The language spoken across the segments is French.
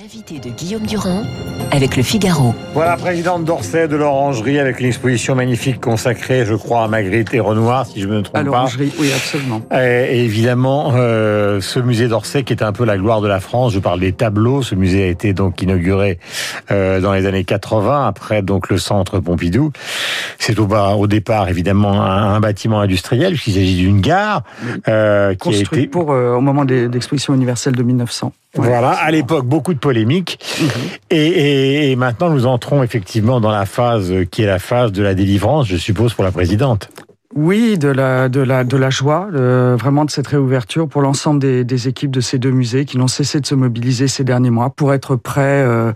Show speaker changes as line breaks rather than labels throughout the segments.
L'invité de Guillaume Durand avec le Figaro.
Voilà, présidente d'Orsay de l'Orangerie avec une exposition magnifique consacrée, je crois, à Magritte et Renoir, si je me trompe
À
pas.
l'orangerie, oui, absolument.
Et, et évidemment, euh, ce musée d'Orsay qui est un peu la gloire de la France. Je parle des tableaux. Ce musée a été donc inauguré euh, dans les années 80, après donc le centre Pompidou. C'est au, bas, au départ évidemment un, un bâtiment industriel puisqu'il s'agit d'une gare euh, qui a été
pour, euh, au moment des- d'exposition universelle de 1900.
Voilà, à l'époque, beaucoup de polémiques.
Mhm.
Et, et- et maintenant, nous entrons effectivement dans la phase qui est la phase de la délivrance, je suppose, pour la présidente.
Oui, de la, de la, de la joie, euh, vraiment de cette réouverture pour l'ensemble des, des équipes de ces deux musées qui n'ont cessé de se mobiliser ces derniers mois pour être prêts. euh,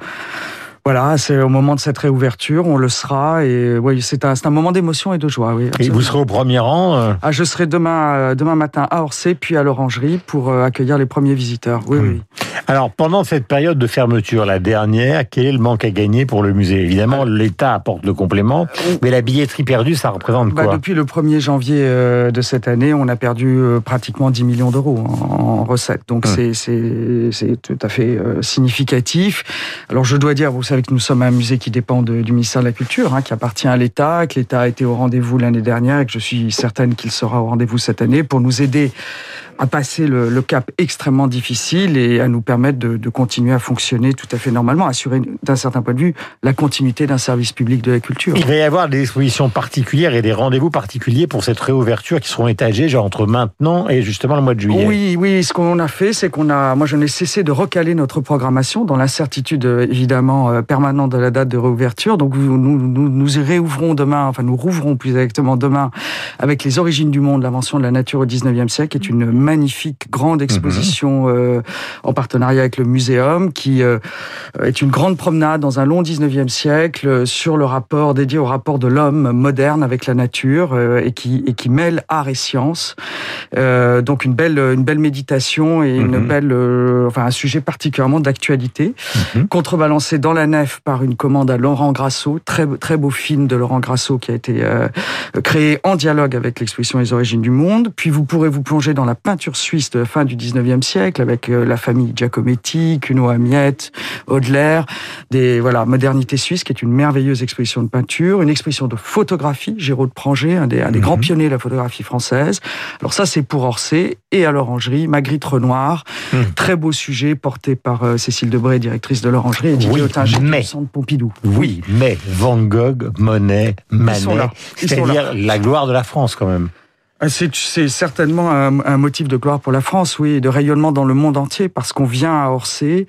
voilà, c'est au moment de cette réouverture, on le sera. Et oui, c'est un, un moment d'émotion et de joie. Oui,
Et vous serez au premier rang. euh,
Ah, je serai demain, euh, demain matin à Orsay, puis à l'Orangerie pour euh, accueillir les premiers visiteurs. Oui, oui.
Alors, pendant cette période de fermeture, la dernière, quel est le manque à gagner pour le musée? Évidemment, l'État apporte le complément, mais la billetterie perdue, ça représente
Bah,
quoi?
depuis le 1er janvier de cette année, on a perdu pratiquement 10 millions d'euros en, recettes. Donc
Hum.
c'est tout à fait significatif. Alors je dois dire, vous savez que nous sommes un musée qui dépend du ministère de la Culture, hein, qui appartient à l'État, que l'État a été au rendez-vous l'année dernière et que je suis certaine qu'il sera au rendez-vous cette année pour nous aider à passer le, le cap extrêmement difficile et à nous permettre de, de continuer à fonctionner tout à fait normalement, assurer d'un certain point de vue la continuité d'un service public de la culture.
Il va y avoir des expositions particulières et des rendez-vous particuliers pour cette réouverture qui seront étagés genre, entre maintenant et justement le mois de juillet.
Oui, oui. Ce qu'on a fait, c'est qu'on a, moi, je n'ai cessé de recaler notre programmation dans l'incertitude euh, évidemment euh, permanente de la date de réouverture. Donc, nous, nous, nous, nous y réouvrons demain, enfin, nous rouvrons plus exactement demain avec les origines du monde, l'invention de la nature au 19e siècle, qui est une magnifique grande exposition euh, en partenariat avec le Muséum, qui euh, est une grande promenade dans un long 19e siècle euh, sur le rapport dédié au rapport de l'homme moderne avec la nature et qui et qui mêle art et science. Euh, donc une belle une belle méditation et une
Mhm.
belle euh, enfin un sujet particulièrement d'actualité
Mhm.
contrebalancé dans la nef par une commande à Laurent Grasso très très beau film de Laurent Grasso qui a été euh, créé en dialogue avec l'exposition Les origines du monde puis vous pourrez vous plonger dans la peinture suisse de la fin du 19e siècle avec euh, la famille Giacometti Cuno Amiette Audelaire des voilà modernité suisse qui est une merveilleuse exposition de peinture une exposition de photographie Géraud de Pranger un des, un des
Mhm.
grands pionniers de la photographie française alors ça c'est pour Orsay et à l'Orangerie Magritte Renoir
Mhm.
très beau sujet porté par euh, Cécile Debré directrice de l'Orangerie et Didier
Oui, mais-
du centre Pompidou
Oui, mais Van Gogh, Monet, Manet, c'est-à-dire la gloire de la France quand même.
Ah, C'est certainement un, un motif de gloire pour la France, oui, et de rayonnement dans le monde entier, parce qu'on vient à Orsay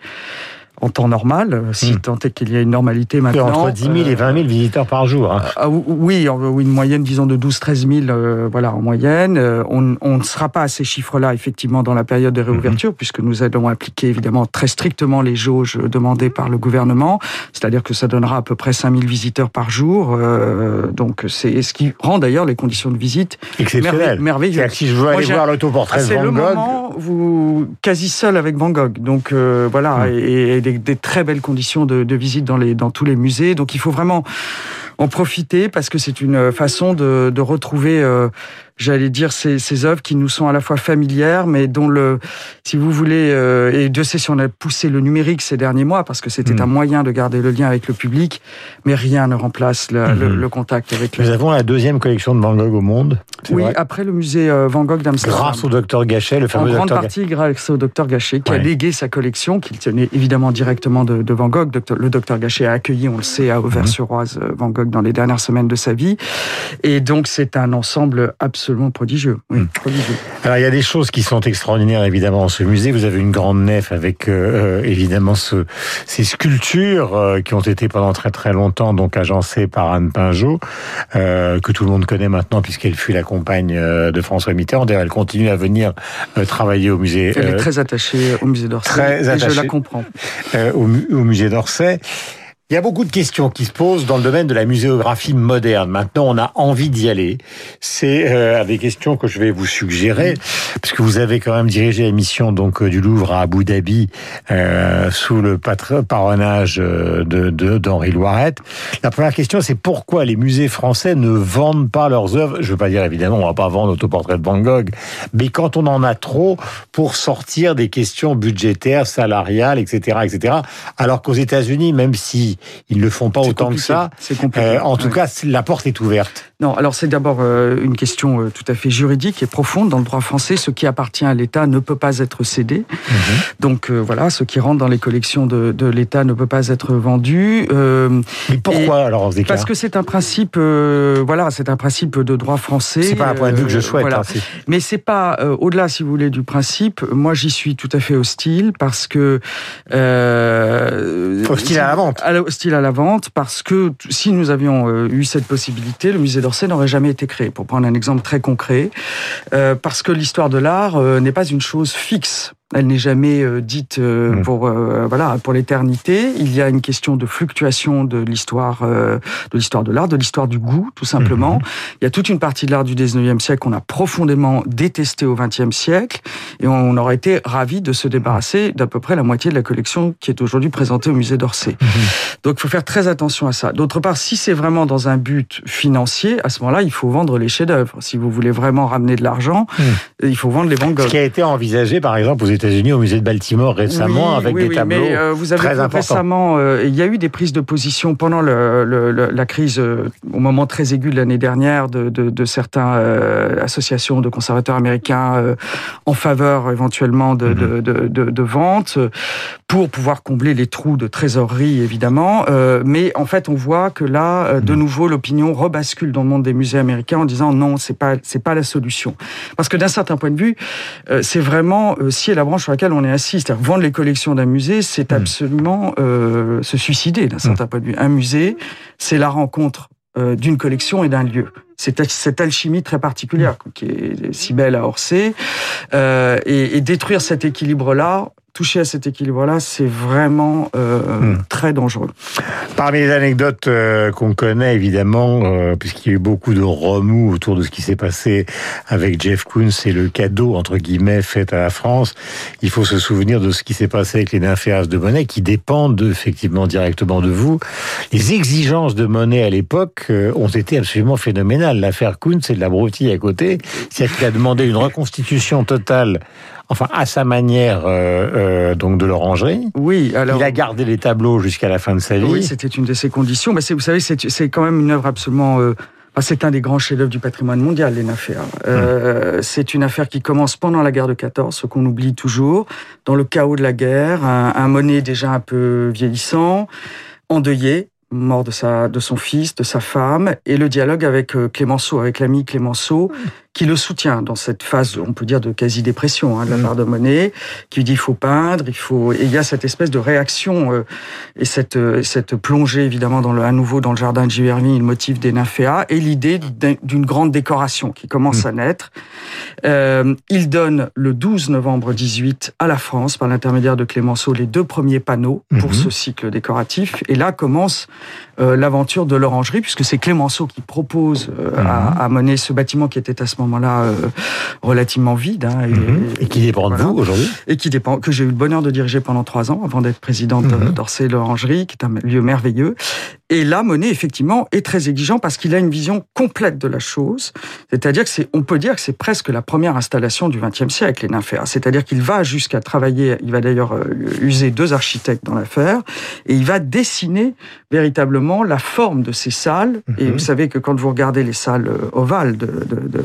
en temps normal, euh, si
Hmm.
tant est qu'il y a une normalité
C'est
maintenant.
entre 10 000 et
euh,
20 000 visiteurs par jour. hein.
Ah, ou- oui, une moyenne, disons, de 12-13 000, euh, voilà, en moyenne. Euh, on, on ne sera pas à ces chiffres-là, effectivement, dans la période de réouverture, puisque nous allons appliquer, évidemment, très strictement les jauges demandées par le gouvernement. C'est-à-dire que ça donnera à peu près 5 000 visiteurs par jour. Euh, donc, c'est ce qui rend d'ailleurs les conditions de visite
Exceptionnel.
merveille- merveilleuses.
Si je veux
Moi,
aller
j'ai-
voir l'autoportrait de
c'est
Van
le
Gogh,
moment vous quasi seul avec Van Gogh. Donc euh, voilà,
Mm.
et, et des, des très belles conditions de, visite dans les dans tous les musées. Donc il faut vraiment en profiter parce que c'est une façon de, de retrouver, euh, j'allais dire, ces, ces œuvres qui nous sont à la fois familières, mais dont le, si vous voulez, euh, et Dieu sait si on a poussé le numérique ces derniers mois parce que c'était
Mm.
un moyen de garder le lien avec le public, mais rien ne remplace le, le-
Mhm.
le contact avec le.
nous avons la deuxième collection de Van Gogh au monde.
Oui,
vrai.
après le musée euh, Van Gogh d'Amsterdam.
Grâce au docteur Gachet, le
En
fameux
grande
docteur
partie grâce au docteur Gachet, qui a légué sa collection, qu'il tenait évidemment directement de, de Van Gogh. Le docteur Gachet a accueilli, on le sait, à Auvers-sur-Oise, euh, Van Gogh dans les dernières semaines de sa vie. Et donc, c'est un ensemble absolument prodigieux. Oui,
Mm.
prodigieux.
Alors il y a des choses qui sont extraordinaires évidemment dans ce musée. Vous avez une grande nef avec euh, euh, évidemment ce, ces sculptures euh, qui ont été pendant très très longtemps donc agencées par Anne Pinjot, euh, que tout le monde connaît maintenant puisqu'elle fut la compagne de François Mitterrand. D'ailleurs elle continue à venir travailler au musée
Elle est très attachée au musée d'Orsay.
très
et je la comprends.
au musée d'Orsay. Il y a beaucoup de questions qui se posent dans le domaine de la muséographie moderne. Maintenant, on a envie d'y aller. C'est euh, des questions que je vais vous suggérer, puisque vous avez quand même dirigé la mission donc euh, du Louvre à Abu Dhabi euh, sous le patronage euh, de d'Henri Loiret. La première question, c'est pourquoi les musées français ne vendent pas leurs œuvres? Je veux pas dire évidemment, on va pas vendre l'autoportrait de Van Gogh, mais quand on en a trop pour sortir des questions budgétaires, salariales, etc., etc. Alors qu'aux États-Unis, même si ils le font pas autant que ça. Euh, en tout cas, la porte est ouverte.
Non, alors c'est d'abord euh, une question euh, tout à fait juridique et profonde dans le droit français. Ce qui appartient à l'État ne peut pas être cédé. Mhm. Donc voilà, ce qui rentre dans les collections de, de l'État ne peut pas être vendu.
Mais pourquoi alors
Parce que c'est un principe, voilà, c'est un principe de droit français.
C'est pas un point de vue que je souhaite.
Voilà. Hein, Mais c'est pas au-delà, si vous voulez, du principe. Moi, j'y suis tout à fait hostile parce que
hostile à la vente.
Hostile à la vente parce que si nous avions euh, eu cette possibilité, le musée d'Orsay n'aurait jamais été créé. Pour prendre un exemple très concret, euh, parce que l'histoire de l'art euh, n'est pas une chose fixe. Elle n'est jamais euh, dite euh, mmh. pour euh, voilà pour l'éternité. Il y a une question de fluctuation de l'histoire de l'histoire de l'art, de l'histoire du goût, tout simplement. Mmh. Il y a toute une partie de l'art du 19e siècle qu'on a profondément détesté au 20e siècle, et on aurait été ravi de se débarrasser d'à peu près la moitié de la collection qui est aujourd'hui présentée au musée d'Orsay. Mmh. Donc, il faut faire très attention à ça. D'autre part, si c'est vraiment dans un but financier, à ce moment-là, il faut vendre les chefs-d'œuvre. Si vous voulez vraiment ramener de l'argent, il faut vendre les Van Gogh.
Ce qui a été envisagé, par exemple, aux États-Unis au musée de Baltimore récemment avec des tableaux mais, euh, vous avez
récemment, euh, il y a eu des prises de position pendant le, le, la crise, euh, au moment très aigu de l'année dernière, de, de, de certaines associations de conservateurs américains en faveur éventuellement de, -hmm. de, de, vente pour pouvoir combler les trous de trésorerie évidemment. mais en fait, on voit que là, de mhm. nouveau, l'opinion rebascule dans le monde des musées américains en disant non, c'est pas c'est pas la solution, parce que d'un certain point de vue, c'est vraiment si la branche sur laquelle on est assis. C'est-à-dire vendre les collections d'un musée, c'est hmm. absolument euh, se suicider d'un certain hmm. point de vue. Un musée, c'est la rencontre euh, d'une collection et d'un lieu. C'est cette alchimie très particulière hmm. qui est si belle à Orsay. Euh, et, et détruire cet équilibre-là, toucher à cet équilibre-là, c'est vraiment euh, hmm. très dangereux.
Parmi les anecdotes euh, qu'on connaît, évidemment, euh, puisqu'il y a eu beaucoup de remous autour de ce qui s'est passé avec Jeff Koons et le cadeau, entre guillemets, fait à la France, il faut se souvenir de ce qui s'est passé avec les nymphéas de monnaie, qui dépendent effectivement directement de vous. Les exigences de monnaie à l'époque ont été absolument phénoménales. L'affaire Koons, c'est de la broutille à côté. C'est-à-dire qu'il a demandé une reconstitution totale enfin à sa manière euh, euh, donc de l'orangerie.
Oui, alors
il a gardé les tableaux jusqu'à la fin de sa vie.
Oui, c'était une de ses conditions. Mais vous savez, c'est quand même une œuvre absolument. Euh, c'est un des grands chefs-d'œuvre du patrimoine mondial, les Naféas. Euh, hum. C'est une affaire qui commence pendant la guerre de 14, ce qu'on oublie toujours, dans le chaos de la guerre, un, un Monet déjà un peu vieillissant, endeuillé, mort de sa de son fils, de sa femme, et le dialogue avec euh, Clémenceau, avec l'ami Clémenceau, qui le soutient dans cette phase, on peut dire, de quasi-dépression hein, de la mm. part de Monet, qui dit il faut peindre, il faut... Et il y a cette espèce de réaction euh, et cette, euh, cette plongée, évidemment, dans le, à nouveau dans le jardin de Giverny, le motif des nymphéas, et l'idée d'une grande décoration qui commence mm. à naître. Euh, il donne le 12 novembre 18 à la France, par l'intermédiaire de Clémenceau, les deux premiers panneaux pour mm-hmm. ce cycle décoratif. Et là commence euh, l'aventure de l'orangerie, puisque c'est Clémenceau qui propose euh, à, mm-hmm. à Monet ce bâtiment qui était à ce moment moment-là euh, relativement vide. Hein,
et, mhm. et, qui dépend de vous aujourd'hui?
Et qui dépend, que j'ai eu le bonheur de diriger pendant trois ans avant d'être présidente mhm. d'Orsay l'Orangerie, qui est un lieu merveilleux. Et là, Monet, effectivement, est très exigeant parce qu'il a une vision complète de la chose. C'est-à-dire que c'est, on peut dire que c'est presque la première installation du XXe siècle, les nymphéas. C'est-à-dire qu'il va jusqu'à travailler, il va d'ailleurs euh, user deux architectes dans l'affaire, et il va dessiner véritablement la forme de ces salles. Et mhm. vous savez que quand vous regardez les salles euh, ovales de, de, de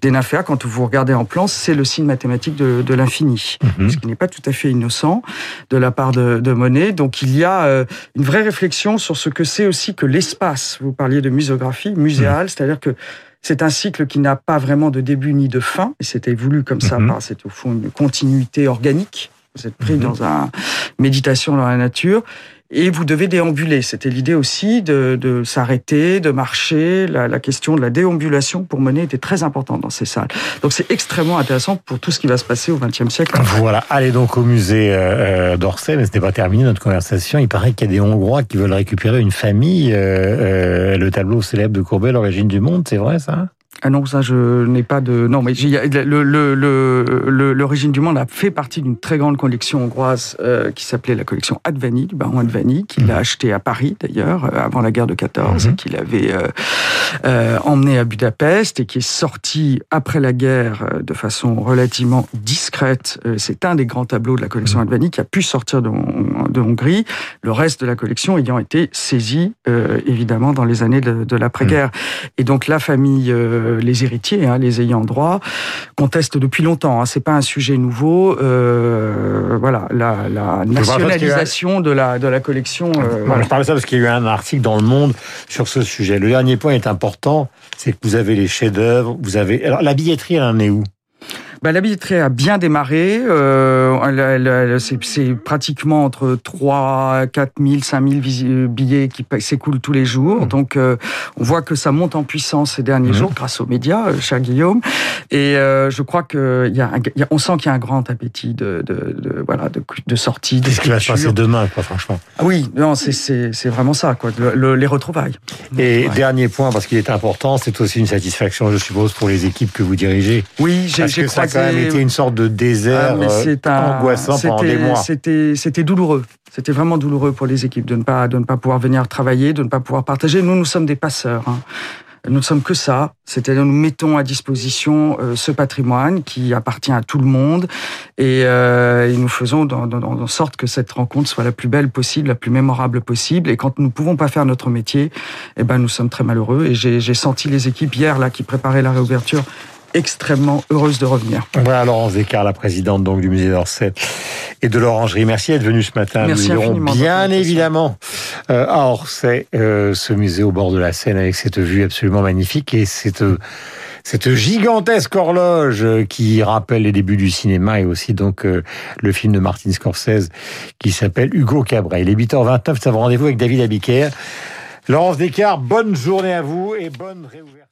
des nymphéas, quand vous regardez en plan, c'est le signe mathématique de, de l'infini, mhm. ce qui n'est pas tout à fait innocent de la part de, de Monet. Donc il y a euh, une vraie réflexion sur ce que c'est aussi que l'espace, vous parliez de muséographie, muséale, mmh. c'est-à-dire que c'est un cycle qui n'a pas vraiment de début ni de fin, et c'était voulu comme ça, c'est au fond une continuité organique. Vous êtes pris dans une méditation dans la nature. Et vous devez déambuler. C'était l'idée aussi de, de s'arrêter, de marcher. La, la, question de la déambulation pour mener était très importante dans ces salles. Donc c'est extrêmement intéressant pour tout ce qui va se passer au XXe siècle.
Voilà, allez donc au musée euh, euh d'Orsay, mais ce n'est pas terminé notre conversation. Il paraît qu'il y a des Hongrois qui veulent récupérer une famille, euh, euh le tableau célèbre de Courbet, l'origine du monde, c'est vrai ça?
Ah non, ça, je n'ai pas de. Non, mais le, le, le, l'origine du monde a fait partie d'une très grande collection hongroise euh, qui s'appelait la collection Advani, du baron Advani, qu'il a mhm. acheté à Paris d'ailleurs, euh, avant la guerre de 14, mmh. qu'il avait euh, euh, emmené à Budapest et qui est sorti après la guerre euh, de façon relativement discrète. C'est un des grands tableaux de la collection mhm. Advani qui a pu sortir de, de, Hongrie, le reste de la collection ayant été saisi évidemment dans les années de, de l'après-guerre. Mhm. Et donc la famille. Euh, les héritiers, hein, les ayants droit, contestent depuis longtemps. Hein, c'est pas un sujet nouveau. Euh, voilà, la, la nationalisation de la de la collection.
Euh, voilà. Je parle de ça parce qu'il y a eu un article dans Le Monde sur ce sujet. Le dernier point est important, c'est que vous avez les chefs-d'œuvre, vous avez. Alors la billetterie, elle en est où?
Bah, la billetterie a bien démarré. Euh, c'est pratiquement entre 3, 4 000, 5 000 billets qui s'écoulent tous les jours. Mmh. Donc, euh, on voit que ça monte en puissance ces derniers mmh. jours grâce aux médias, euh, cher Guillaume. Et euh, je crois que y a, y a, on sent qu'il y a un grand appétit de, de, de voilà de, de sortie.
Qu'est-ce qui va se passer demain, quoi, franchement?
Ah Oui, non, c'est vraiment ça, quoi, le, les retrouvailles.
Et dernier point, parce qu'il est important, c'est aussi une satisfaction, je suppose, pour les équipes que vous dirigez.
Oui, j'ai croisé
ça a quand même été une sorte de désert ah, euh, angoissant pendant des mois.
C'était douloureux. C'était vraiment douloureux pour les équipes de ne pas de ne pas pouvoir venir travailler, de ne pas pouvoir partager. Nous, nous sommes des passeurs. Hein. Nous ne sommes que ça, c'est-à-dire nous mettons à disposition euh, ce patrimoine qui appartient à tout le monde et, euh, et nous faisons en sorte que cette rencontre soit la plus belle possible, la plus mémorable possible. Et quand nous ne pouvons pas faire notre métier, eh ben nous sommes très malheureux. Et j'ai senti les équipes hier là qui préparaient la réouverture extrêmement heureuse de revenir.
Voilà Laurence Descartes, la présidente donc du musée d'Orsay et de l'Orangerie. Merci d'être venue ce matin.
Merci Nous irons
bien évidemment euh, à Orsay, euh, ce musée au bord de la Seine avec cette vue absolument magnifique et cette cette gigantesque horloge qui rappelle les débuts du cinéma et aussi donc euh, le film de Martin Scorsese qui s'appelle Hugo Cabret. Il est 8h29, ça va rendez-vous avec David Abiker. Laurence Descartes, bonne journée à vous et bonne réouverture.